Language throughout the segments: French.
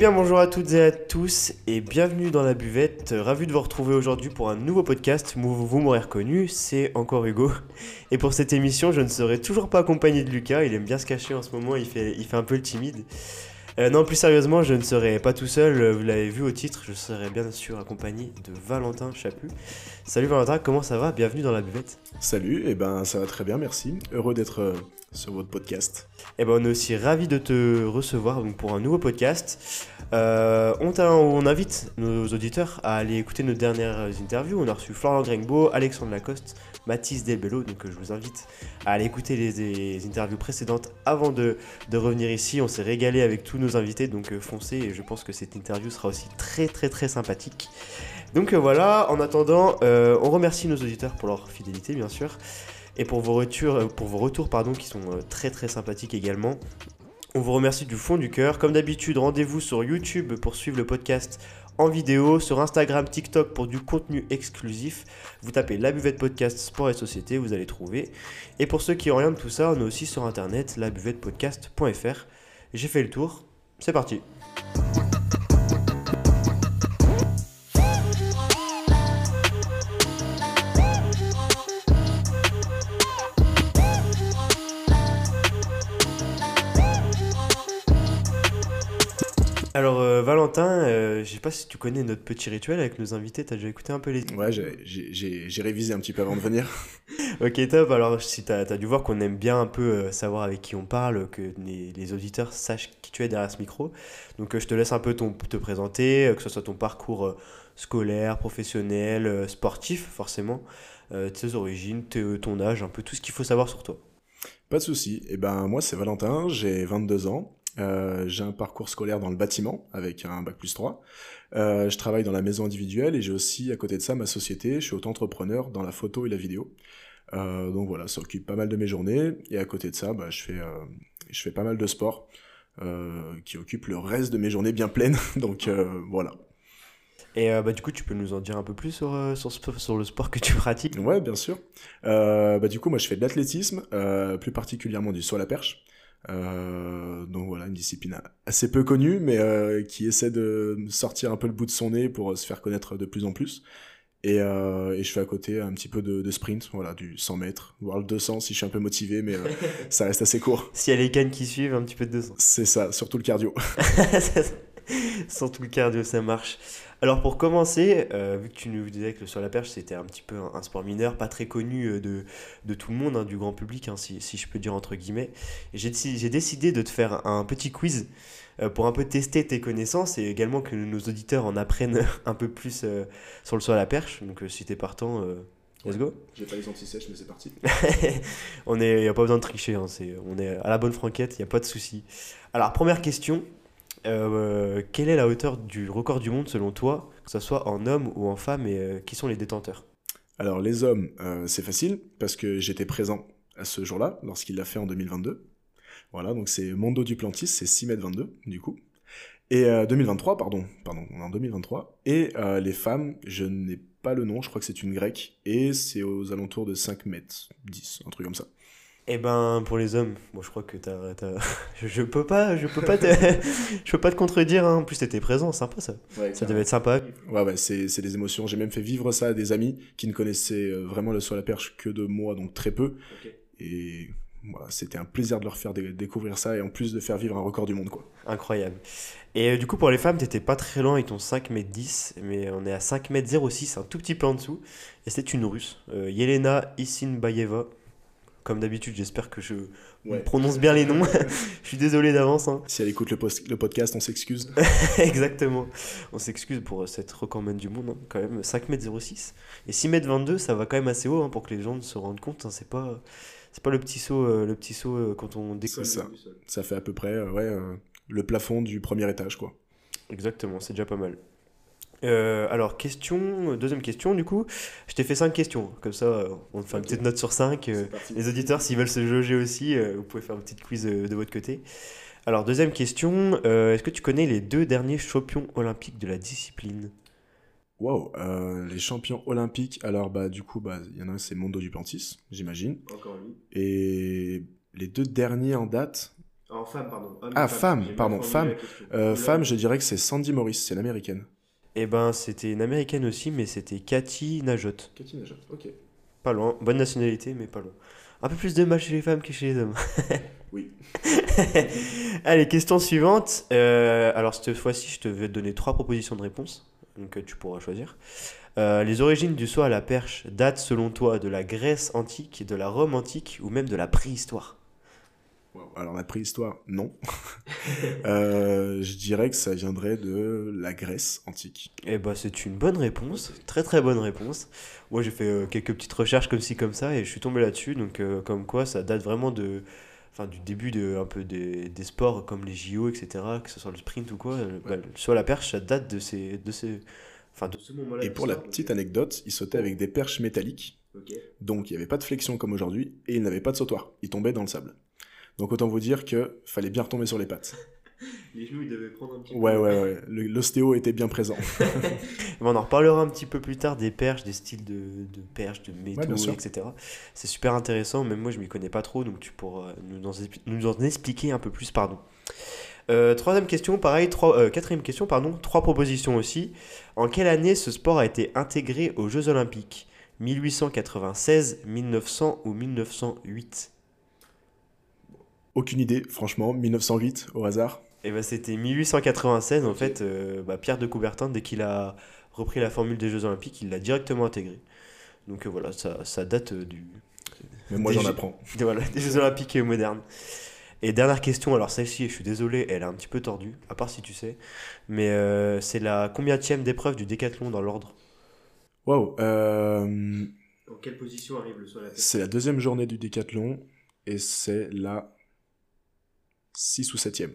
Bien bonjour à toutes et à tous et bienvenue dans la buvette. Ravi de vous retrouver aujourd'hui pour un nouveau podcast. Vous, vous m'aurez reconnu, c'est encore Hugo. Et pour cette émission, je ne serai toujours pas accompagné de Lucas. Il aime bien se cacher en ce moment, il fait, il fait un peu le timide. Euh, non, plus sérieusement, je ne serai pas tout seul. Vous l'avez vu au titre, je serai bien sûr accompagné de Valentin Chaput. Salut Valentin, comment ça va? Bienvenue dans la buvette. Salut, et ben ça va très bien, merci. Heureux d'être euh, sur votre podcast. Et ben on est aussi ravi de te recevoir donc, pour un nouveau podcast. Euh, on, on invite nos auditeurs à aller écouter nos dernières interviews. On a reçu Florian Grengbo, Alexandre Lacoste, Mathis Delbello. Donc euh, je vous invite à aller écouter les, interviews précédentes avant de, de revenir ici. On s'est régalé avec tous nos invités, donc euh, foncez. Et je pense que cette interview sera aussi très très très sympathique. Donc euh, voilà, en attendant, on remercie nos auditeurs pour leur fidélité, bien sûr. Et pour vos retours, pour vos retours pardon, qui sont très très sympathiques également. On vous remercie du fond du cœur. Comme d'habitude, rendez-vous sur YouTube pour suivre le podcast en vidéo, sur Instagram, TikTok pour du contenu exclusif. Vous tapez la buvette podcast sport et société, vous allez trouver. Et pour ceux qui de tout ça, on est aussi sur internet, labuvettepodcast.fr. J'ai fait le tour, c'est parti. Valentin, euh, je sais pas si tu connais notre petit rituel avec nos invités, t'as déjà écouté un peu les... Ouais, j'ai- révisé un petit peu avant de venir. Ok top, alors si t'as as dû voir qu'on aime bien un peu euh, savoir avec qui on parle, que les, les auditeurs sachent qui tu es derrière ce micro. Donc euh, je te laisse un peu ton, te présenter, euh, que ce soit ton parcours scolaire, professionnel, sportif forcément, tes origines, ton âge, un peu tout ce qu'il faut savoir sur toi. Pas de souci. Et ben moi c'est Valentin, j'ai 22 ans. Euh, j'ai un parcours scolaire dans le bâtiment avec un bac plus 3. Euh, je travaille dans la maison individuelle et j'ai aussi à côté de ça ma société. Je suis auto-entrepreneur dans la photo et la vidéo. Euh, donc voilà, ça occupe pas mal de mes journées. Et à côté de ça, bah, je, fais, je fais pas mal de sport qui occupe le reste de mes journées bien pleines. donc voilà. Et euh, bah, du coup tu peux nous en dire un peu plus sur, euh, sur, le sport que tu pratiques? Ouais, bien sûr. Euh, bah, du coup, moi, je fais de l'athlétisme, plus particulièrement du saut à la perche. Euh, donc voilà, une discipline assez peu connue, mais euh, qui essaie de sortir un peu le bout de son nez pour euh, se faire connaître de plus en plus. Et, euh, et je fais à côté un petit peu de, de sprint, voilà, du 100 mètres, voire le 200 si je suis un peu motivé, mais ça reste assez court. S'il y a les cannes qui suivent, un petit peu de 200. C'est ça, surtout le cardio. Sans tout le cardio, ça marche. Alors pour commencer, euh, vu que tu nous disais que le sur la perche c'était un petit peu un, un sport mineur, pas très connu euh, de, de tout le monde, hein, du grand public, hein, si, si je peux dire entre guillemets, j'ai déci- j'ai décidé de te faire un petit quiz euh, pour un peu tester tes connaissances et également que nos auditeurs en apprennent un peu plus euh, sur le sur la perche. Donc si t'es partant, euh, let's go. J'ai pas les anti-sèches, mais c'est parti. on est, y a pas besoin de tricher, hein, on est à la bonne franquette, il y a pas de souci. Alors première question, euh, quelle est la hauteur du record du monde selon toi, que ce soit en homme ou en femme, et euh, qui sont les détenteurs? Alors les hommes, euh, c'est facile parce que j'étais présent à ce jour-là lorsqu'il l'a fait en 2022. Voilà, donc c'est Mondo Duplantis, c'est 6 mètres 22 du coup. Et euh, 2023, pardon, pardon, on est en 2023. Et les femmes, je n'ai pas le nom, je crois que c'est une grecque et c'est aux alentours de 5 mètres 10, un truc comme ça. Eh ben pour les hommes, moi je crois que t'as, je, je peux pas, je peux pas te, je peux pas te contredire. hein. En plus t'étais présent, sympa ça. Ça devait être sympa. Ouais, ouais, c'est c'est des émotions. J'ai même fait vivre ça à des amis qui ne connaissaient euh, vraiment le saut à la perche que de moi, donc très peu. Et voilà, c'était un plaisir de leur faire dé- découvrir ça et en plus de faire vivre un record du monde, quoi. Incroyable. Et euh, du coup, pour les femmes, t'étais pas très loin avec ton 5 m 10, mais on est à 5 m 06, un tout petit peu en dessous. Et c'est une russe, euh, Yelena Isinbayeva. Comme d'habitude, j'espère que je Ouais. prononce bien les noms. je suis désolé d'avance. hein. Si elle écoute le, post- le podcast, on s'excuse. Exactement. On s'excuse pour euh, cette recordman du monde, hein, quand même. 5 m 06. Et 6 m 22, ça va quand même assez haut hein, pour que les gens se rendent compte. hein. C'est pas, c'est pas le petit saut, euh, le petit saut euh, quand on décolle. Ça. Ça fait à peu près ouais, le plafond du premier étage, quoi. Exactement, c'est déjà pas mal. Euh, alors, question, deuxième question, du coup, je t'ai fait cinq questions, comme ça euh, on te fait une petite note sur 5. les auditeurs, s'ils veulent se jauger aussi, euh, vous pouvez faire une petite quiz euh, de votre côté. Alors, deuxième question, euh, est-ce que tu connais les deux derniers champions olympiques de la discipline? Wow, euh, les champions olympiques. Alors, bah, du coup, bah, il y en a un, c'est Mondo Duplantis, j'imagine. Encore lui. Et les deux derniers en date, En femme, pardon. ah, femme, pardon, femme. Euh, femme, je dirais que c'est Sandy Morris, c'est l'américaine. Eh ben, c'était une américaine aussi, mais c'était Cathy Najot. Cathy Najot, ok. Pas loin, bonne nationalité, mais pas loin. Un peu plus de mal chez les femmes que chez les hommes. oui. Allez, question suivante. Euh, alors, cette fois-ci, je te vais te donner trois propositions de réponse. Donc, euh, tu pourras choisir. Euh, les origines du saut à la perche datent, selon toi, de la Grèce antique, de la Rome antique ou même de la préhistoire alors la préhistoire, non. Euh, je dirais que ça viendrait de la Grèce antique. Eh ben c'est une bonne réponse, très très bonne réponse. Moi j'ai fait euh, quelques petites recherches comme ci comme ça et je suis tombé là-dessus, donc euh, comme quoi ça date vraiment de, enfin du début de un peu des, des, sports comme les JO etc. Que ce soit le sprint ou quoi, bah, soit la perche ça date de ces de ces, enfin de ce moment-là. Et pour la petite anecdote, il sautait avec des perches métalliques. Donc il n'y avait pas de flexion comme aujourd'hui et il n'avait pas de sautoir. Il tombait dans le sable. Donc autant vous dire que fallait bien retomber sur les pattes. les genoux, ils devaient prendre un petit ouais, peu. Ouais, ouais, ouais. L'ostéo était bien présent. on en reparlera un petit peu plus tard des perches, des styles de, de perches, de métaux, etc. C'est super intéressant. Même moi, je m'y connais pas trop, donc tu pourras nous en, nous en expliquer un peu plus, pardon. Euh, troisième question, pareil, trois, euh, quatrième question, pardon, trois propositions aussi. En quelle année ce sport a été intégré aux Jeux Olympiques? 1896, 1900 ou 1908 aucune idée, franchement. 1908, au hasard. Et eh ben, c'était 1896, en fait. Euh, bah, Pierre de Coubertin, dès qu'il a repris la formule des Jeux Olympiques, il l'a directement intégré. Donc euh, voilà, ça, ça date euh, du. Mais moi, j'en apprends. voilà, des Jeux Olympiques modernes. Et dernière question, alors celle-ci, je suis désolé, elle est un petit peu tordue, à part si tu sais. Mais c'est la combienième d'épreuve du décathlon dans l'ordre Waouh En quelle position arrive le saut C'est la deuxième journée du décathlon et c'est la 6 ou 7ème.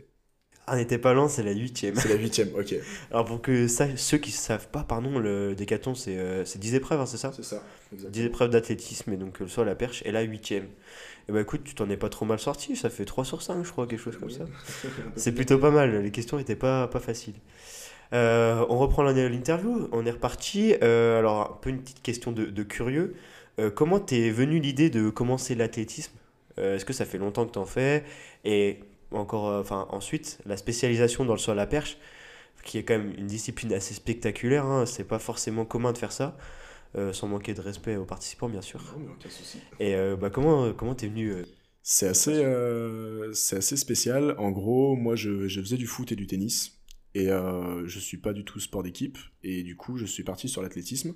Ah, on n'était pas loin, c'est la 8ème. C'est la 8ème, ok. Alors, pour que ça, ceux qui ne savent pas, pardon, le décathlon, c'est euh, 10 épreuves, hein, c'est ça C'est ça. Exactement. 10 épreuves d'athlétisme, et donc le saut à la perche, et la 8ème. Et bah écoute, tu t'en es pas trop mal sorti, ça fait 3 sur 5, je crois, quelque chose comme ça. c'est plutôt pas mal, les questions n'étaient pas, pas faciles. Euh, on reprend l'interview, on est reparti. Euh, alors, un peu une petite question de, de curieux. Euh, comment t'es venu l'idée de commencer l'athlétisme? Est-ce que ça fait longtemps que t'en fais? Et encore, euh, enfin, ensuite, la spécialisation dans le saut à la perche, qui est quand même une discipline assez spectaculaire, hein, c'est pas forcément commun de faire ça. Euh, sans manquer de respect aux participants, bien sûr. Et euh, bah, comment comment t'es venu C'est assez, c'est assez spécial. En gros, moi, je, je, faisais du foot et du tennis. Et je suis pas du tout sport d'équipe. Et du coup, je suis parti sur l'athlétisme.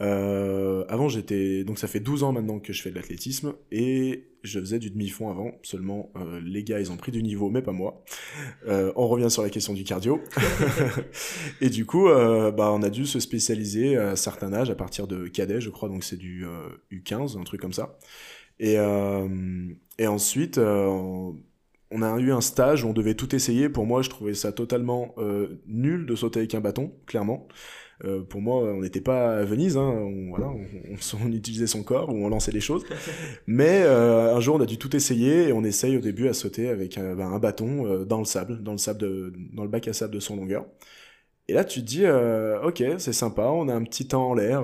Euh, avant, j'étais. Donc, ça fait 12 ans maintenant que je fais de l'athlétisme et je faisais du demi-fond avant. Seulement, euh, les gars, ils ont pris du niveau, mais pas moi. Euh, on revient sur la question du cardio. et du coup, bah, on a dû se spécialiser à un certain âge, à partir de cadet, je crois. Donc, c'est du U15, un truc comme ça. Et, et ensuite, on a eu un stage où on devait tout essayer. Pour moi, je trouvais ça totalement nul de sauter avec un bâton, clairement. Euh, pour moi, on n'était pas à Venise, hein, on, voilà, on, utilisait son corps ou on lançait les choses. Mais euh, un jour, on a dû tout essayer et on essaye au début à sauter avec un, ben, un bâton euh, dans le sable, dans le sable, de, dans le bac à sable de son longueur. Et là, tu te dis, ok, c'est sympa, on a un petit temps en l'air,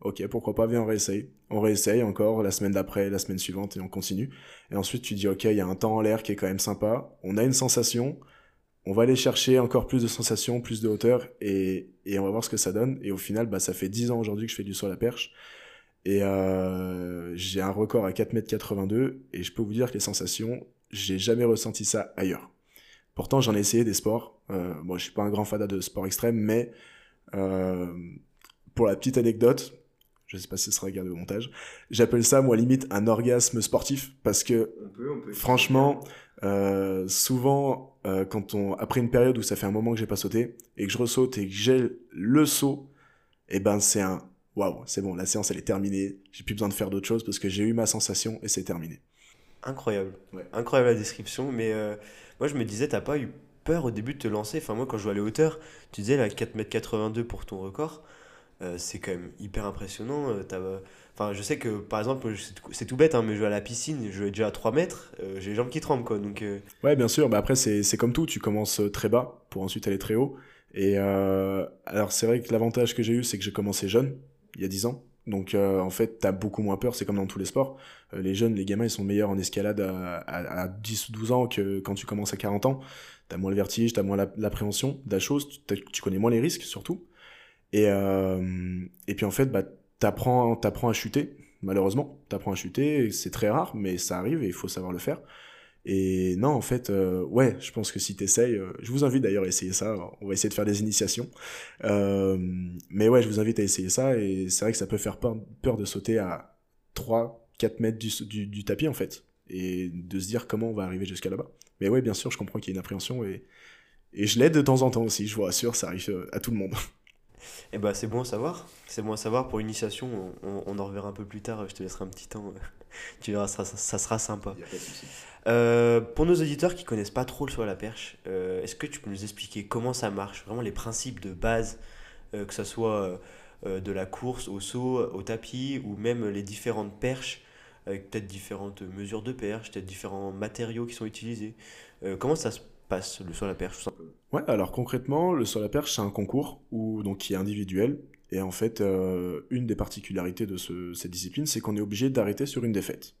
ok, pourquoi pas, viens, on réessaye. On réessaye encore la semaine d'après, la semaine suivante et on continue. Et ensuite, tu dis, ok, il y a un temps en l'air qui est quand même sympa, on a une sensation, on va aller chercher encore plus de sensations, plus de hauteur, et, on va voir ce que ça donne. Et au final, bah, ça fait 10 ans aujourd'hui que je fais du saut à la perche. Et euh, j'ai un record à 4m82, et je peux vous dire que les sensations, j'ai jamais ressenti ça ailleurs. Pourtant, j'en ai essayé des sports. Euh, moi, je suis pas un grand fada de sport extrême, mais euh, pour la petite anecdote, je sais pas si ce sera gardé au montage, j'appelle ça, moi, limite, un orgasme sportif, parce que, franchement, euh, souvent, euh, quand on, après une période où ça fait un moment que j'ai pas sauté et que je ressaute et que j'ai le saut, et eh ben c'est un waouh, c'est bon, la séance elle est terminée, j'ai plus besoin de faire d'autres choses parce que j'ai eu ma sensation et c'est terminé. Incroyable, incroyable la description, mais euh, moi je me disais, t'as pas eu peur au début de te lancer? Enfin, moi quand je vois les hauteurs, tu disais la 4m82 pour ton record, c'est quand même hyper impressionnant. Enfin, je sais que par exemple, c'est tout bête, hein, mais je vais à la piscine, je vais déjà à 3 mètres, euh, j'ai les jambes qui tremblent quoi. Donc, euh. Ouais, bien sûr, bah après c'est comme tout, tu commences euh, très bas pour ensuite aller très haut. Et alors c'est vrai que l'avantage que j'ai eu, c'est que j'ai commencé jeune, il y a 10 ans. Donc euh, en fait, t'as beaucoup moins peur, c'est comme dans tous les sports. Euh, les jeunes, les gamins, ils sont meilleurs en escalade à, à, 10 ou 12 ans que quand tu commences à 40 ans. T'as moins le vertige, t'as moins l'appréhension de la chose, tu, connais moins les risques surtout. Et, euh, et puis en fait, bah, t'apprends, t'apprends à chuter, malheureusement. T'apprends à chuter, c'est très rare, mais ça arrive et il faut savoir le faire. Et non, en fait, euh, ouais, je pense que si t'essayes, euh, je vous invite d'ailleurs à essayer ça. On va essayer de faire des initiations. Euh, mais ouais, je vous invite à essayer ça. Et c'est vrai que ça peut faire peur, de sauter à 3, 4 mètres du, du, tapis, en fait. Et de se dire comment on va arriver jusqu'à là-bas. Mais ouais, bien sûr, je comprends qu'il y a une appréhension. Et, et je l'aide de temps en temps aussi, je vous rassure, ça arrive à tout le monde. Eh ben, c'est bon à savoir. C'est bon à savoir. Pour l'initiation, on, on, en reverra un peu plus tard. Je te laisserai un petit temps. tu verras, ça, ça, sera sympa. Euh, pour nos auditeurs qui connaissent pas trop le saut à la perche, euh, est-ce que tu peux nous expliquer comment ça marche? Vraiment les principes de base, euh, que ce soit de la course au saut, au tapis, ou même les différentes perches, avec peut-être différentes mesures de perche, peut-être différents matériaux qui sont utilisés. comment ça se passe le saut à perche tout simplement Ouais, alors concrètement, le saut à perche, c'est un concours où, donc, qui est individuel. Et en fait, une des particularités de ce, cette discipline, c'est qu'on est obligé d'arrêter sur une défaite.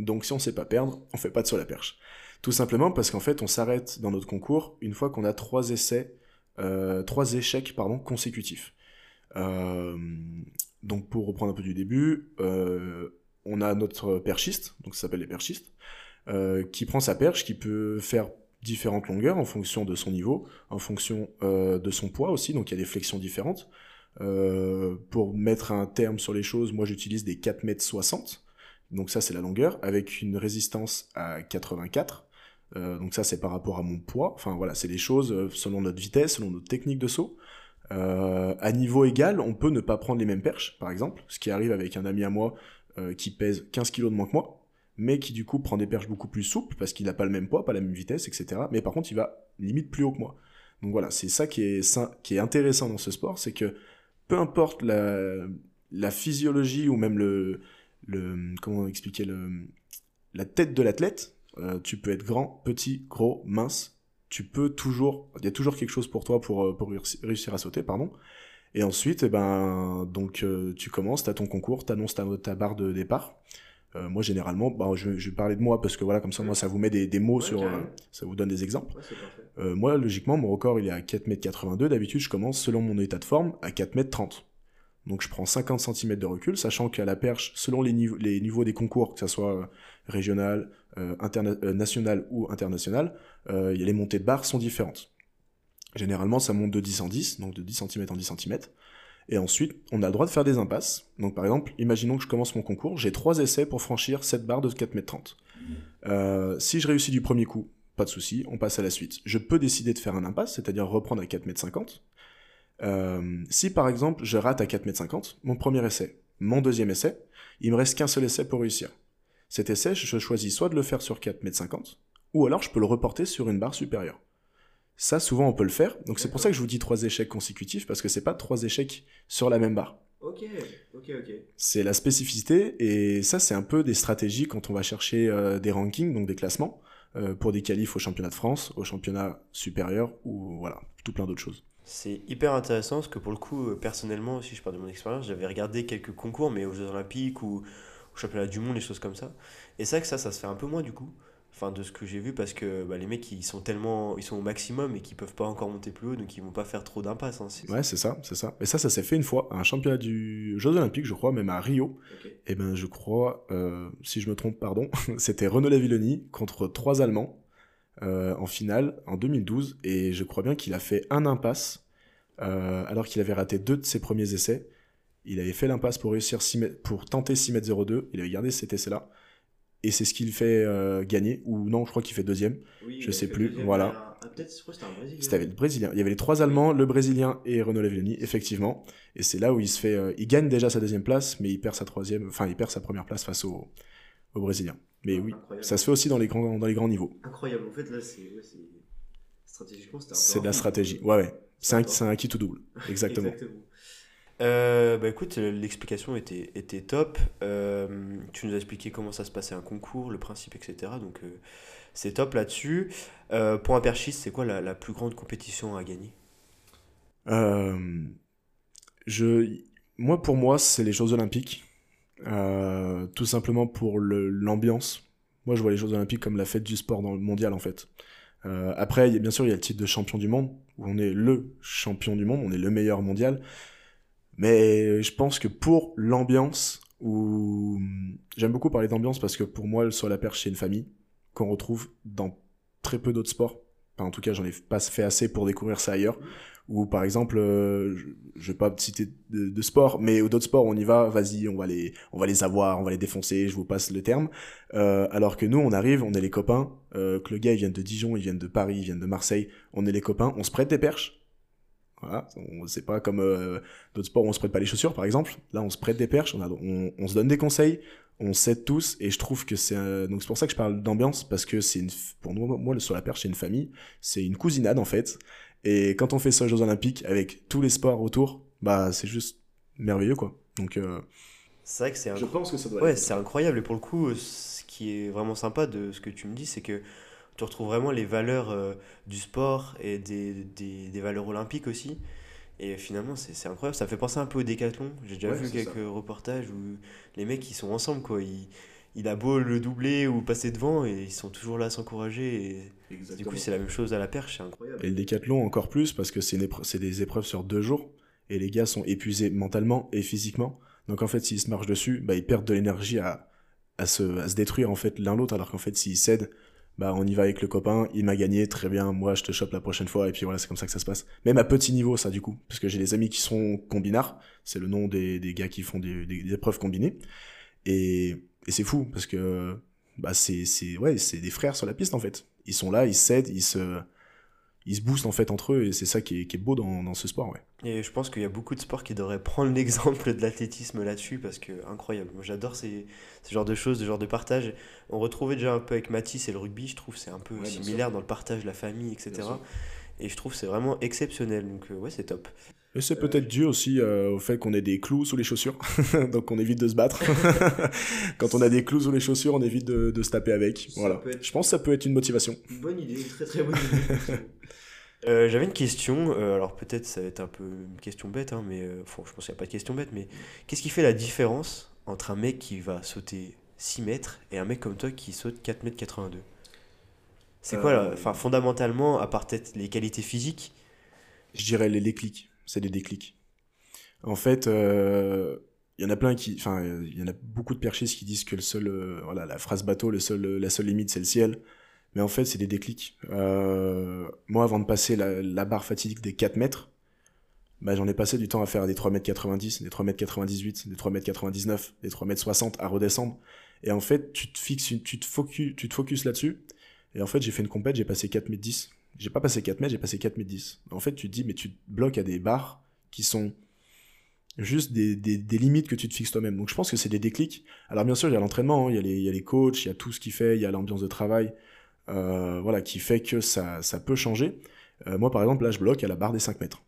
Donc si on sait pas perdre, on fait pas de saut à perche. Tout simplement parce qu'en fait, on s'arrête dans notre concours une fois qu'on a trois essais, euh, trois échecs pardon consécutifs. Euh, donc pour reprendre un peu du début, euh, on a notre perchiste, donc ça s'appelle les perchistes, qui prend sa perche, qui peut faire différentes longueurs en fonction de son niveau, en fonction de son poids aussi, donc il y a des flexions différentes. pour mettre un terme sur les choses, moi j'utilise des 4 mètres 60 donc ça c'est la longueur, avec une résistance à 84. Euh, donc ça c'est par rapport à mon poids. Enfin voilà, c'est des choses euh, selon notre vitesse, selon notre technique de saut. Euh, à niveau égal, on peut ne pas prendre les mêmes perches, par exemple, ce qui arrive avec un ami à moi qui pèse 15 kg de moins que moi, mais qui du coup prend des perches beaucoup plus souples parce qu'il n'a pas le même poids, pas la même vitesse, etc. Mais par contre, il va limite plus haut que moi. Donc voilà, c'est ça qui est, qui est intéressant dans ce sport, c'est que peu importe la, physiologie ou même le, comment expliquer la tête de l'athlète. Euh, tu peux être grand, petit, gros, mince. Tu peux toujours, il y a toujours quelque chose pour toi pour, euh, pour réussir à sauter, pardon. Et ensuite, eh ben, donc euh, tu commences, tu as ton concours, tu annonces ta, barre de départ. Moi, généralement, bah, je, je, vais parler de moi parce que voilà, comme ça, moi, ça vous met des, des mots sur, ça vous donne des exemples. moi, logiquement, mon record, il est à 4m82. D'habitude, je commence, selon mon état de forme, à 4m30. Donc je prends 50 cm de recul, sachant qu'à la perche, selon les, niveaux, les niveaux des concours, que ce soit euh, régional, euh, euh, national ou international, les montées de barres sont différentes. Généralement, ça monte de 10 en 10, donc de 10 cm en 10 cm. Et ensuite, on a le droit de faire des impasses. Donc par exemple, imaginons que je commence mon concours, j'ai trois essais pour franchir cette barre de 4m30. Euh, si je réussis du premier coup, pas de souci, on passe à la suite. Je peux décider de faire un impasse, c'est-à-dire reprendre à 4m50. Euh, si par exemple je rate à 4m50, mon premier essai, mon deuxième essai, il me reste qu'un seul essai pour réussir. Cet essai, je choisis soit de le faire sur 4m50, ou alors je peux le reporter sur une barre supérieure. Ça, souvent, on peut le faire. Donc c'est pour ça que je vous dis trois échecs consécutifs, parce que c'est pas trois échecs sur la même barre. Ok, ok, ok. C'est la spécificité, et ça, c'est un peu des stratégies quand on va chercher euh, des rankings, donc des classements, euh, pour des qualifs au championnat de France, au championnat supérieur, ou voilà, tout plein d'autres choses. C'est hyper intéressant parce que pour le coup, euh, personnellement aussi, je parle de mon expérience, j'avais regardé quelques concours, mais aux Jeux Olympiques ou au Championnat du Monde, des choses comme ça. Et c'est vrai que ça, ça se fait un peu moins du coup. Enfin, de ce que j'ai vu, parce que bah, les mecs, ils sont tellement. Ils sont au maximum et qu'ils peuvent pas encore monter plus haut, donc ils vont pas faire trop d'impasse. Hein, ouais, c'est ça, c'est ça. Et ça, ça s'est fait une fois, à un championnat du Jeux Olympiques, je crois, même à Rio. Et ben, je crois, euh, si je me trompe, pardon, c'était Renaud Lavilloni contre trois Allemands. Euh, en finale en 2012 et je crois bien qu'il a fait un impasse euh, alors qu'il avait raté deux de ses premiers essais. Il avait fait l'impasse pour réussir pour tenter 6 m 02. Il avait gardé cet essai-là et c'est ce qu'il fait euh, gagner ou non je crois qu'il fait deuxième oui, je sais plus voilà c'était le brésilien il y avait les trois allemands le brésilien et Renaud Lavilloni effectivement et c'est là où il se fait il gagne déjà sa deuxième place mais il perd sa troisième enfin il perd sa première place face au, au brésilien mais oui, ça se fait aussi dans les grands, dans les grands niveaux. Incroyable. En fait, là, c'est. Ouais, stratégiquement, c'est de la stratégie. Ouais, ouais. C'est un, un, kit ou double. Exactement. Exactement. Euh, bah écoute, l'explication était, était top. Euh, tu nous as expliqué comment ça se passait un concours, le principe, etc. Donc euh, c'est top là-dessus. pour un perchiste, c'est quoi la, la, plus grande compétition à gagner? Je, moi, pour moi, c'est les Jeux Olympiques. Tout simplement pour l'ambiance. Moi, je vois les Jeux Olympiques comme la fête du sport dans le mondial, en fait. Après, bien sûr, il y a le titre de champion du monde, où on est le champion du monde, on est le meilleur mondial. Mais je pense que pour l'ambiance, où j'aime beaucoup parler d'ambiance parce que pour moi, le saut à la perche, c'est une famille qu'on retrouve dans très peu d'autres sports. en tout cas, j'en ai pas fait assez pour découvrir ça ailleurs. Ou par exemple, euh, je, vais pas citer de, sport, mais d'autres sports, on y va, vas-y, on va les, on va les avoir, on va les défoncer, je vous passe le terme. Euh, alors que nous, on arrive, on est les copains, euh, que le gars, il vient de Dijon, il vient de Paris, il vient de Marseille, on est les copains, on se prête des perches. Voilà, c'est pas comme d'autres sports où on se prête pas les chaussures, par exemple. Là, on se prête des perches, on, a, on, on se donne des conseils, on s'aide tous et je trouve que c'est donc c'est pour ça que je parle d'ambiance parce que c'est une pour nous moi le sur la perche c'est une famille c'est une cousinade en fait et quand on fait ça aux Jeux Olympiques avec tous les sports autour, bah c'est juste merveilleux quoi. Donc euh, c'est vrai que c'est je pense que ça doit ouais, c'est incroyable et pour le coup ce qui est vraiment sympa de ce que tu me dis c'est que tu retrouves vraiment les valeurs euh, du sport et des, des, des, valeurs olympiques aussi. Et finalement, c'est incroyable. Ça fait penser un peu au décathlon. J'ai déjà vu quelques reportages où les mecs, ils sont ensemble, quoi. Ils, il a beau le doubler ou passer devant et ils sont toujours là à s'encourager. Et du coup, c'est la même chose à la perche, c'est incroyable. Et le décathlon encore plus parce que c'est des épreuves sur deux jours et les gars sont épuisés mentalement et physiquement. Donc en fait, s'ils se marchent dessus, bah, ils perdent de l'énergie à, à, se, à se détruire en fait l'un l'autre alors qu'en fait, s'ils cèdent, bah, on y va avec le copain, il m'a gagné, très bien, moi je te chope la prochaine fois, et puis voilà, c'est comme ça que ça se passe. Même à petit niveau, ça du coup, parce que j'ai des amis qui sont combinards, c'est le nom des, des gars qui font des, des épreuves combinées, et et c'est fou parce que bah c'est ouais des frères sur la piste en fait ils sont là ils s'aident ils se ils se boostent en fait entre eux et c'est ça qui est, qui est beau dans, dans, ce sport ouais. Et je pense qu'il y a beaucoup de sports qui devraient prendre l'exemple de l'athlétisme là-dessus parce que incroyable. Moi j'adore ces, ces genres de choses ce genre de partage. On retrouvait déjà un peu avec Matisse et le rugby je trouve c'est un peu similaire dans le partage la famille etc et je trouve c'est vraiment exceptionnel donc euh, ouais c'est top et c'est peut-être dû aussi euh, au fait qu'on ait des clous sous les chaussures, donc on évite de se battre. Quand on a des clous sous les chaussures, on évite de, de se taper avec. voilà. Je pense que ça peut être une motivation. Une bonne idée, une très très bonne idée. euh, J'avais une question, euh, alors peut-être ça va être un peu une question bête, hein, mais euh, je pense qu'il n'y a pas de question bête, mais qu'est-ce qui fait la différence entre un mec qui va sauter 6 mètres et un mec comme toi qui saute 4 mètres 82 C'est quoi, là enfin, fondamentalement, à part peut-être les qualités physiques? Je dirais les déclics c'est des déclics. En fait, il euh, y en a plein qui, enfin, il y en a beaucoup de perchistes qui disent que le seul, euh, voilà, la phrase bateau, le seul, la seule limite, c'est le ciel. Mais en fait, c'est des déclics. Euh, moi, avant de passer la, barre fatidique des 4 mètres, bah, j'en ai passé du temps à faire des 3 mètres 90, des 3 mètres 98, des 3 mètres 99, des 3 mètres 60 à redescendre. Et en fait, tu te fixes, tu te focus, tu te focus là-dessus. Et en fait, j'ai fait une compète, j'ai passé 4 mètres 10 j'ai pas passé 4 mètres, j'ai passé 4 mètres 10. En fait, tu te dis, mais tu te bloques à des barres qui sont juste des, limites que tu te fixes toi-même. Donc je pense que c'est des déclics. Alors bien sûr, il y a l'entraînement, hein, il, y a les, coachs, il y a tout ce qui fait, il y a l'ambiance de travail, euh, voilà, qui fait que ça, ça peut changer. Euh, moi, par exemple, là, je bloque à la barre des 5 mètres.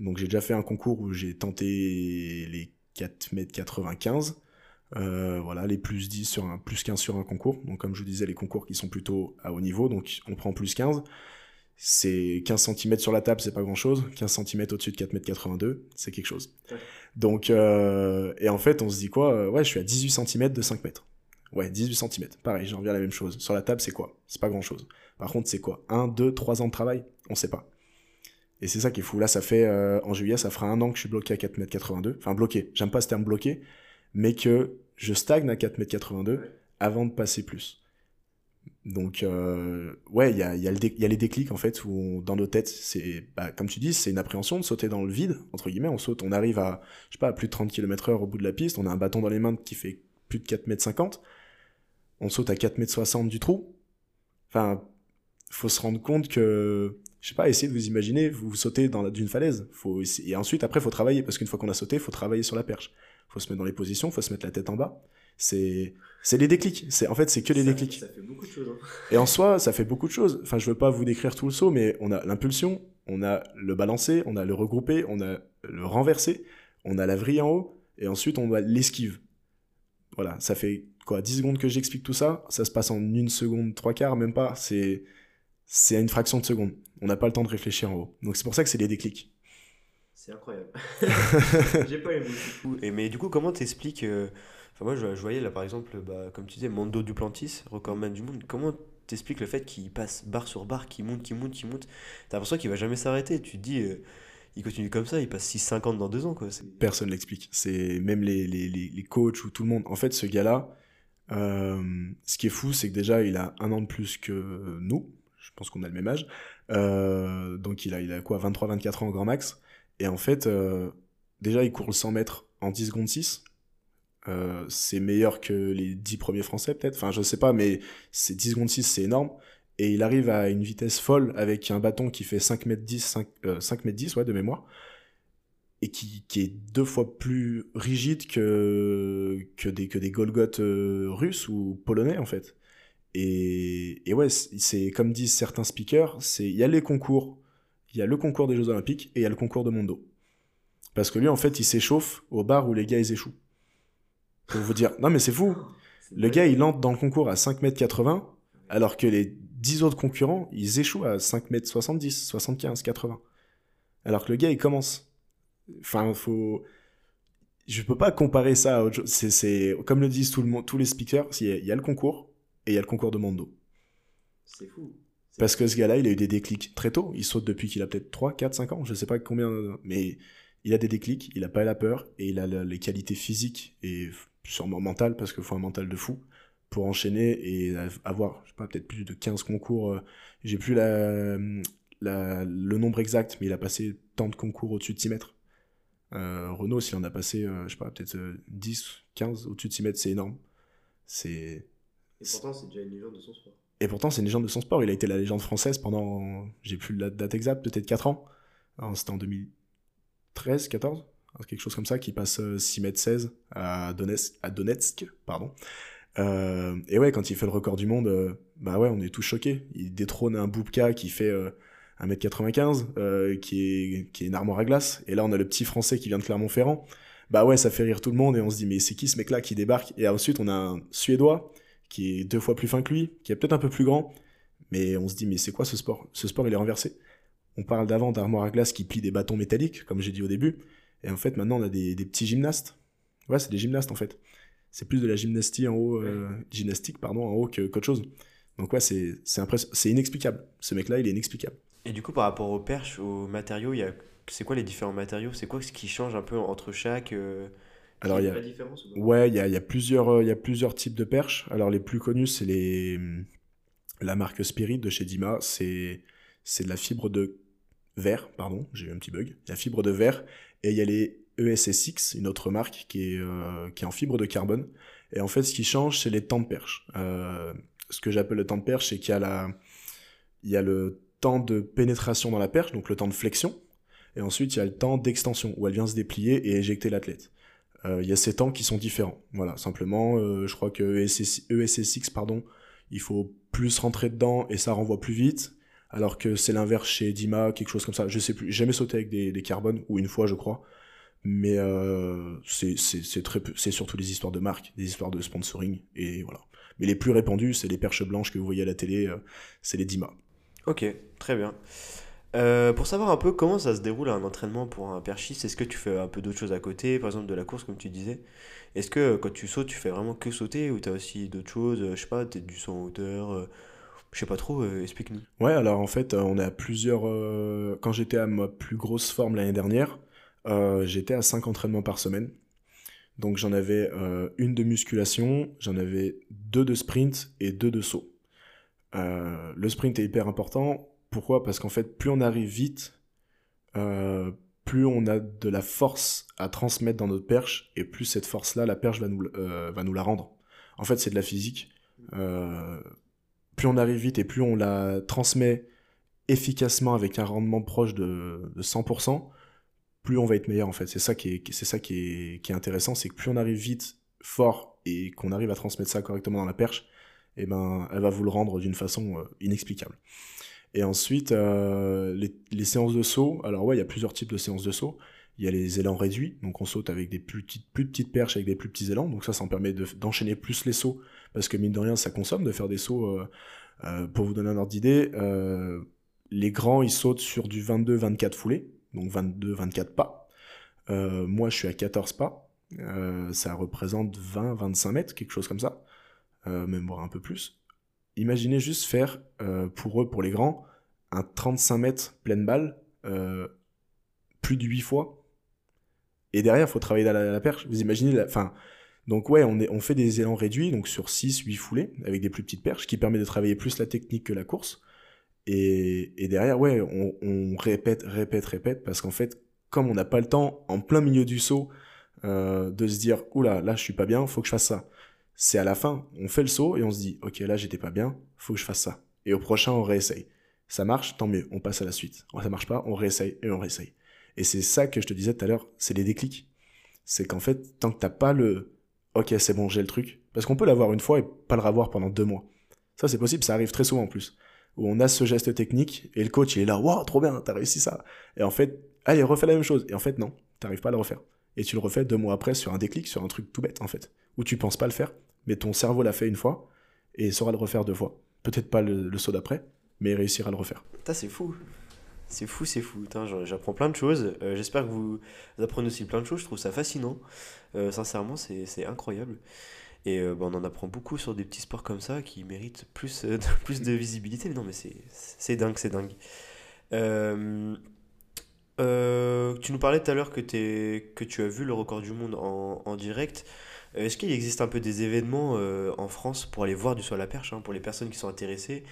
Donc j'ai déjà fait un concours où j'ai tenté les 4 mètres 95. Euh, voilà, les plus 10 sur un plus 15 sur un concours. Donc comme je vous disais, les concours qui sont plutôt à haut niveau, donc on prend plus 15. C'est 15 cm sur la table, c'est pas grand chose. 15 cm au-dessus de 4m82, c'est quelque chose. Donc, euh, et en fait, on se dit quoi? Euh, Ouais, je suis à 18 cm de 5 mètres. Ouais, 18 cm. Pareil, j'en reviens à la même chose. Sur la table, c'est quoi? C'est pas grand chose. Par contre, c'est quoi? 1, 2, 3 ans de travail? On sait pas. Et c'est ça qui est fou. Là, ça fait, en juillet, ça fera un an que je suis bloqué à 4m82. Enfin, bloqué. J'aime pas ce terme bloqué, mais que je stagne à 4m82 avant de passer plus. Donc, euh, ouais, il y a, y, a y a, les déclics, en fait, où dans nos têtes, c'est, bah, comme tu dis, c'est une appréhension de sauter dans le vide, entre guillemets. On saute, on arrive à, je sais pas, à plus de 30 km heure au bout de la piste, on a un bâton dans les mains qui fait plus de 4m50. On saute à 4m60 du trou. Enfin, faut se rendre compte que, je sais pas, essayez de vous imaginer, vous sautez dans d'une falaise. Faut, et ensuite, après, faut travailler, parce qu'une fois qu'on a sauté, faut travailler sur la perche faut se mettre dans les positions, faut se mettre la tête en bas. C'est c'est les déclics. C'est en fait c'est que les déclics. Ça fait beaucoup de choses. Hein. Et en soi, ça fait beaucoup de choses. Enfin, je veux pas vous décrire tout le saut, mais on a l'impulsion, on a le balancer, on a le regrouper, on a le renverser, on a la vrille en haut, et ensuite on a l'esquive. Voilà, ça fait quoi 10 secondes que j'explique tout ça, ça se passe en une seconde, trois quarts, même pas. C'est c'est à une fraction de seconde. On n'a pas le temps de réfléchir en haut. Donc c'est pour ça que c'est les déclics. C'est incroyable. J'ai pas aimé. Et mais du coup, comment t'expliques euh, Enfin, moi, je, voyais là, par exemple, bah, comme tu disais, Mondo Duplantis, recordman du monde. Comment t'expliques le fait qu'il passe barre sur barre, qu'il monte, qu'il monte, qu'il monte? T'as l'impression qu'il va jamais s'arrêter. Tu te dis, euh, il continue comme ça, il passe 6,50 dans deux ans. Quoi. Personne l'explique. C'est même les, les, les, coachs ou tout le monde. En fait, ce gars-là, euh, ce qui est fou, c'est que déjà, il a un an de plus que nous. Je pense qu'on a le même âge. Euh, donc, il a, il a quoi 23-24 ans au grand max. Et en fait, euh, déjà, il court le 100 mètres en 10 secondes 6. c'est meilleur que les 10 premiers français, peut-être. Enfin, je sais pas, mais c'est 10 secondes 6, c'est énorme. Et il arrive à une vitesse folle avec un bâton qui fait 5 mètres 10, 5, 5 mètres 10, ouais, de mémoire et qui, qui, est deux fois plus rigide que, que des, que des Golgoth euh, russes ou polonais, en fait. Et, et ouais, c'est comme disent certains speakers, il y a les concours, il y a le concours des Jeux Olympiques et il y a le concours de Mondo. Parce que lui, en fait, il s'échauffe au bar où les gars, ils échouent. Pour vous dire, non mais c'est fou. Le gars, il entre dans le concours à 5m80, alors que les 10 autres concurrents, ils échouent à 5m70, 75, 80. Alors que le gars, il commence. Enfin, faut. Je peux pas comparer ça à autre chose. C'est, comme le disent tout le monde, tous les speakers, il y, a le concours et il y a le concours de Mondo. C'est fou. Parce que ce gars-là, il a eu des déclics très tôt. Il saute depuis qu'il a peut-être 3, 4, 5 ans. Je sais pas combien. Mais il a des déclics, il a pas la peur et il a les qualités physiques et sûrement mentales, parce qu'il faut un mental de fou pour enchaîner et avoir, je sais pas, peut-être plus de 15 concours. Euh, j'ai plus le nombre exact, mais il a passé tant de concours au-dessus de 6 mètres. Euh, Renault, s'il en a passé, euh, je sais pas, peut-être 10, euh, 15 au-dessus de 6 mètres, c'est énorme. C'est. Et pourtant, c'est déjà une légende de son sport. Et pourtant, c'est une légende de son sport. Il a été la légende française pendant, j'ai plus la date exacte, peut-être 4 ans. C'était en 2013, 14 quelque chose comme ça, qui passe 6 mètres 16 à Donetsk, à Donetsk pardon. et ouais, quand il fait le record du monde, bah ouais, on est tous choqués. Il détrône un Boubka qui fait 1m95, euh, qui, est, qui est une armoire à glace. Et là, on a le petit français qui vient de Clermont-Ferrand. Bah ouais, ça fait rire tout le monde et on se dit, mais c'est qui ce mec-là qui débarque? Et ensuite, on a un Suédois qui est deux fois plus fin que lui, qui est peut-être un peu plus grand. Mais on se dit, mais c'est quoi ce sport? Ce sport, il est renversé. On parle d'avant d'armoire à glace qui plie des bâtons métalliques, comme j'ai dit au début. Et en fait, maintenant, on a des, des petits gymnastes. Ouais, c'est des gymnastes en fait. C'est plus de la gymnastique en haut, euh, gymnastique pardon, en haut qu'autre chose. Donc ouais, c'est c'est inexplicable. Ce mec-là, il est inexplicable. Et du coup, par rapport aux perches, aux matériaux, il y a... c'est quoi les différents matériaux? C'est quoi ce qui change un peu entre chaque euh, Alors, il y a, différence, ouais, il y a, il y a plusieurs, euh, il y a plusieurs types de perches. Alors, les plus connus, c'est les la marque Spirit de chez Dima. C'est c'est de la fibre de verre, pardon, j'ai eu un petit bug. La fibre de verre et il y a les ESSX, une autre marque qui est euh, qui est en fibre de carbone. Et en fait, ce qui change, c'est les temps de perche. ce que j'appelle le temps de perche, c'est qu'il y a la il y a le temps de pénétration dans la perche, donc le temps de flexion, et ensuite il y a le temps d'extension, où elle vient se déplier et éjecter l'athlète. Euh, il y a ces temps qui sont différents. Voilà, simplement, euh, je crois que ESSX, pardon, il faut plus rentrer dedans et ça renvoie plus vite, alors que c'est l'inverse chez Dima, quelque chose comme ça. Je sais plus, jamais sauté avec des, carbones, ou une fois je crois, mais euh, c'est surtout des histoires de marque, des histoires de sponsoring, et voilà. Mais les plus répandus, c'est les perches blanches que vous voyez à la télé, c'est les Dima. Ok, très bien. Euh, pour savoir un peu comment ça se déroule un entraînement pour un perchiste, est-ce que tu fais un peu d'autres choses à côté, par exemple de la course comme tu disais? Est-ce que euh, quand tu sautes, tu fais vraiment que sauter ou tu as aussi d'autres choses euh, Je sais pas, peut-être du saut en hauteur Je sais pas trop, explique-nous. Ouais, alors en fait, on a plusieurs. Quand j'étais à ma plus grosse forme l'année dernière, j'étais à 5 entraînements par semaine. Donc j'en avais une de musculation, j'en avais deux de sprint et deux de saut. Le sprint est hyper important. Pourquoi? Parce qu'en fait, plus on arrive vite, euh, plus on a de la force à transmettre dans notre perche, et plus cette force-là, la perche va nous, euh, la rendre. En fait, c'est de la physique. plus on arrive vite et plus on la transmet efficacement avec un rendement proche de, 100%, plus on va être meilleur en fait. C'est ça qui est, intéressant, c'est que plus on arrive vite, fort, et qu'on arrive à transmettre ça correctement dans la perche, eh ben, elle va vous le rendre d'une façon euh, inexplicable. Et ensuite, euh, les, séances de saut. Alors ouais, il y a plusieurs types de séances de saut. Il y a les élans réduits, donc on saute avec des plus petites, plus petites perches avec des plus petits élans. Donc ça, ça en permet d'enchaîner plus les sauts, parce que mine de rien, ça consomme de faire des sauts. Euh, pour vous donner un ordre d'idée, les grands, ils sautent sur du 22-24 foulées. donc 22, 24 pas. Euh, moi, je suis à 14 pas. Euh, ça représente 20, 25 mètres, quelque chose comme ça. Euh, même voire un peu plus. Imaginez juste faire, pour eux, pour les grands, un 35 mètres pleine balle, plus de 8 fois. Et derrière, il faut travailler à la, perche. Vous imaginez, la, enfin, donc ouais, on fait des élans réduits, donc sur 6, 8 foulées, avec des plus petites perches, qui permet de travailler plus la technique que la course. Et, et derrière, ouais, on, on, répète, répète, répète, parce qu'en fait, comme on n'a pas le temps, en plein milieu du saut, euh, de se dire, oula, là, je suis pas bien, faut que je fasse ça. C'est à la fin, on fait le saut et on se dit, ok, là, j'étais pas bien, faut que je fasse ça. Et au prochain, on réessaye. Ça marche, tant mieux, on passe à la suite. Ça marche pas, on réessaye et on réessaye. Et c'est ça que je te disais tout à l'heure, c'est les déclics. C'est qu'en fait, tant que t'as pas le, ok, c'est bon, j'ai le truc. Parce qu'on peut l'avoir une fois et pas le revoir pendant deux mois. Ça, c'est possible, ça arrive très souvent en plus. Où on a ce geste technique et le coach, il est là, waouh, trop bien, t'as réussi ça. Et en fait, allez, refais la même chose. Et en fait, non, t'arrives pas à le refaire. Et tu le refais deux mois après sur un déclic, sur un truc tout bête, en fait. Où tu penses pas le faire, mais ton cerveau l'a fait une fois et saura le refaire deux fois. Peut-être pas le, saut d'après, mais il réussira à le refaire. c'est fou. C'est fou, c'est fou. J'apprends plein de choses. Euh, j'espère que vous, apprenez aussi plein de choses. Je trouve ça fascinant. Euh, sincèrement, c'est incroyable. Et euh, bah, on en apprend beaucoup sur des petits sports comme ça qui méritent plus, plus de visibilité. Mais non, mais c'est dingue, c'est dingue. tu nous parlais tout à l'heure que, que tu as vu le record du monde en, en direct. Est-ce qu'il existe un peu des événements en France pour aller voir du saut à la perche, hein, pour les personnes qui sont intéressées?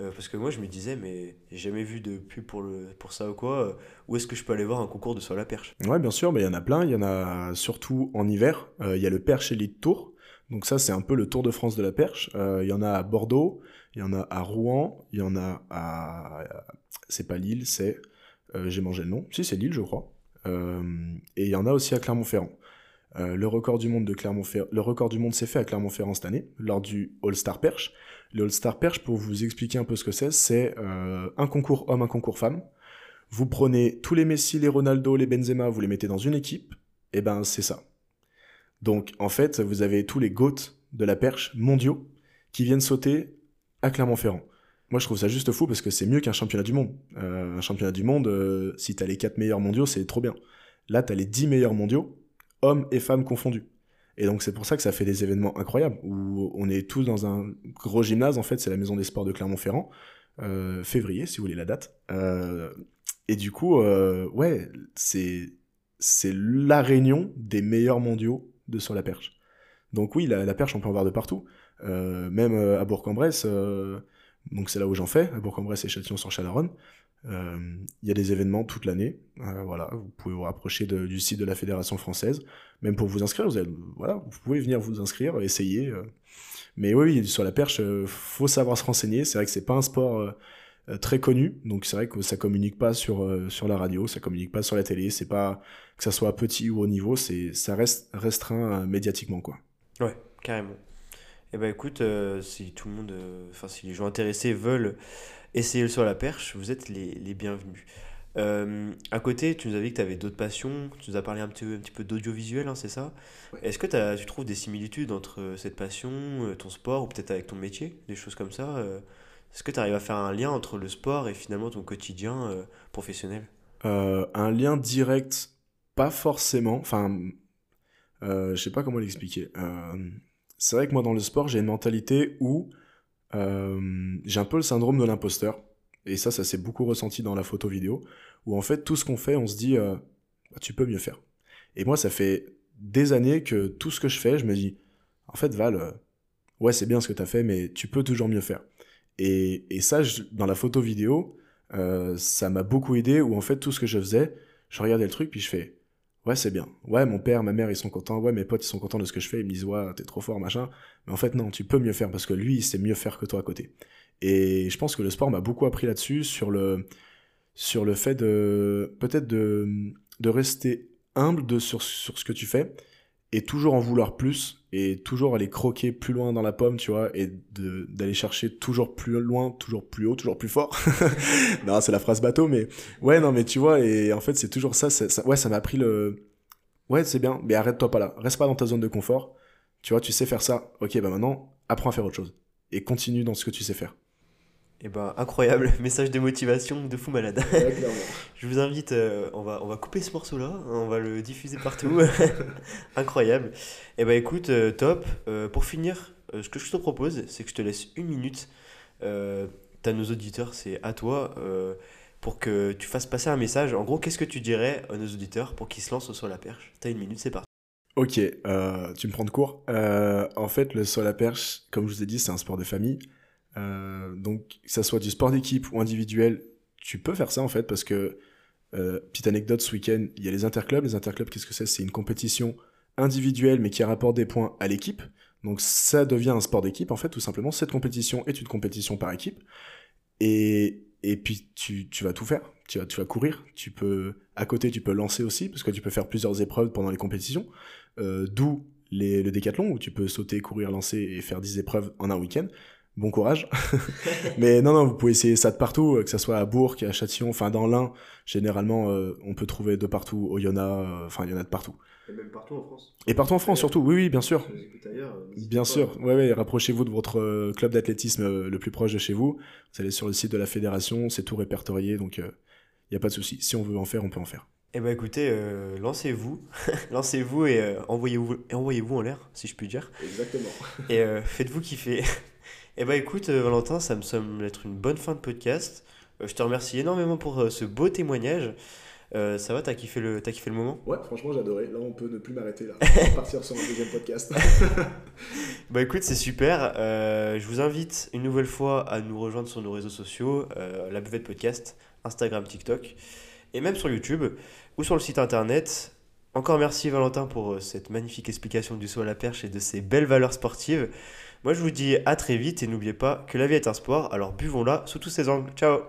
Euh, parce que moi, je me disais, mais j'ai jamais vu de pub pour, ça ou quoi. Euh, où est-ce que je peux aller voir un concours de saut à la perche? Ouais, bien sûr, il y en a plein. Il y en a surtout en hiver. Euh, il y a le Perche Elite Tour. Donc ça, c'est un peu le Tour de France de la perche. Il y en a à Bordeaux, il y en a à Rouen, il y en a à... C'est pas Lille, c'est... j'ai mangé le nom. Si, c'est Lille, je crois. et il y en a aussi à Clermont-Ferrand. Le record du monde de s'est fait à Clermont-Ferrand cette année lors du All-Star Perche. Le All-Star Perche, pour vous expliquer un peu ce que c'est, c'est euh, un concours homme, un concours femme. Vous prenez tous les Messi, les Ronaldo, les Benzema, vous les mettez dans une équipe, et ben c'est ça. Donc en fait, vous avez tous les GOAT de la perche mondiaux qui viennent sauter à Clermont-Ferrand. Moi, je trouve ça juste fou parce que c'est mieux qu'un championnat du monde. Euh, un championnat du monde, euh, si t'as les 4 meilleurs mondiaux, c'est trop bien. Là, t'as les 10 meilleurs mondiaux, hommes et femmes confondus. Et donc c'est pour ça que ça fait des événements incroyables, où on est tous dans un gros gymnase, en fait, c'est la Maison des Sports de Clermont-Ferrand, euh, février, si vous voulez la date. Euh, et du coup, euh, ouais, c'est c'est la réunion des meilleurs mondiaux de sur la perche. Donc oui, la, perche, on peut en voir de partout. même à Bourg-en-Bresse, donc c'est là où j'en fais, à Bourg-en-Bresse et Châtillon-sur-Chalaronne. Il y a des événements toute l'année. voilà, vous pouvez vous rapprocher du site de la Fédération française même pour vous inscrire, vous, voilà, vous pouvez venir vous inscrire, essayer. Euh. Mais oui, sur la perche, euh, faut savoir se renseigner. C'est vrai que c'est pas un sport euh, très connu, donc c'est vrai que ça communique pas sur sur la radio, ça communique pas sur la télé. C'est pas que ça soit petit ou haut niveau, c'est ça reste restreint médiatiquement quoi. Ouais, carrément. Eh ben écoute, si tout le monde, enfin si les gens intéressés veulent essayer le à la perche, vous êtes les, les bienvenus. Euh, à côté, tu nous as dit que tu avais d'autres passions, tu nous as parlé un petit, un petit peu d'audiovisuel, hein, c'est ça? Est-ce que as, tu trouves des similitudes entre euh, cette passion, euh, ton sport, ou peut-être avec ton métier, des choses comme ça Est-ce que tu arrives à faire un lien entre le sport et finalement ton quotidien professionnel? Un lien direct, pas forcément. Enfin, je sais pas comment l'expliquer. c'est vrai que moi, dans le sport, j'ai une mentalité où j'ai un peu le syndrome de l'imposteur. Et ça, ça s'est beaucoup ressenti dans la photo vidéo, où en fait, tout ce qu'on fait, on se dit, euh, bah, tu peux mieux faire. Et moi, ça fait des années que tout ce que je fais, je me dis, en fait, Val, euh, ouais, c'est bien ce que tu as fait, mais tu peux toujours mieux faire. Et, et ça, dans la photo vidéo, euh, ça m'a beaucoup aidé, où en fait, tout ce que je faisais, je regardais le truc, puis je fais, ouais, c'est bien. Ouais, mon père, ma mère, ils sont contents. Ouais, mes potes, ils sont contents de ce que je fais. Ils me disent, ouais, t'es trop fort, machin. Mais en fait, non, tu peux mieux faire parce que lui, il sait mieux faire que toi à côté. Et je pense que le sport m'a beaucoup appris là-dessus, sur le, sur le fait de peut-être de, de rester humble de, sur, sur ce que tu fais et toujours en vouloir plus et toujours aller croquer plus loin dans la pomme, tu vois, et d'aller chercher toujours plus loin, toujours plus haut, toujours plus fort. non, c'est la phrase bateau, mais ouais, non, mais tu vois, et en fait, c'est toujours ça, ouais, ça m'a appris le, ouais, c'est bien, mais arrête-toi pas là, reste pas dans ta zone de confort, tu vois, tu sais faire ça, ok, bah maintenant, apprends à faire autre chose, et continue dans ce que tu sais faire. Et ben incroyable, message de motivation de fou malade. Je vous invite, euh, on, va, on va couper ce morceau-là, hein, on va le diffuser partout. incroyable. Et ben écoute, euh, top. Euh, pour finir, ce que je te propose, c'est que je te laisse une minute. T'as nos auditeurs, c'est à toi. pour que tu fasses passer un message. En gros, qu'est-ce que tu dirais à nos auditeurs pour qu'ils se lancent sur la perche? T'as une minute, c'est parti. Ok, tu me prends de court. en fait, le saut à la perche, comme je vous ai dit, c'est un sport de famille. Euh, donc, que ça soit du sport d'équipe ou individuel, tu peux faire ça en fait parce que, euh, petite anecdote, ce week-end, il y a les interclubs. Les interclubs, qu'est-ce que c'est? C'est une compétition individuelle mais qui rapporte des points à l'équipe. Donc ça devient un sport d'équipe en fait, tout simplement. Cette compétition est une compétition par équipe. Et, et puis tu, tu vas tout faire. Tu vas, tu vas courir. Tu peux, à côté, tu peux lancer aussi parce que tu peux faire plusieurs épreuves pendant les compétitions. Euh, D'où le décathlon où tu peux sauter, courir, lancer et faire 10 épreuves en un week-end bon courage. mais non, non, vous pouvez essayer ça de partout, euh, que ce soit à Bourg, à Châtillon, enfin dans l'Ain, généralement, euh, on peut trouver de partout, au Yona, euh, enfin il y en a de partout. Et même partout en France. Et partout en France, surtout, oui, oui, bien sûr. bien sûr, ouais, ouais, rapprochez-vous de votre club d'athlétisme le plus proche de chez vous. Vous allez sur le site de la fédération, c'est tout répertorié, donc il n'y a pas de souci. Si on veut en faire, on peut en faire. Eh ben écoutez, lancez-vous, lancez-vous et envoyez-vous envoyez en l'air, si je puis dire. Exactement. et faites-vous kiffer. Eh bah écoute, euh, Valentin, ça me semble être une bonne fin de podcast. Euh, je te remercie énormément pour euh, ce beau témoignage. ça va, t'as kiffé, le, as kiffé le moment? Ouais, franchement, j'ai adoré. Là, on peut ne plus m'arrêter. Là, on va partir sur un deuxième podcast. bah écoute, c'est super. je vous invite une nouvelle fois à nous rejoindre sur nos réseaux sociaux, la buvette podcast, Instagram, TikTok, et même sur YouTube ou sur le site internet. Encore merci Valentin pour cette magnifique explication du saut à la perche et de ces belles valeurs sportives. Moi, je vous dis à très vite et n'oubliez pas que la vie est un sport, alors buvons-la sous tous ses angles. Ciao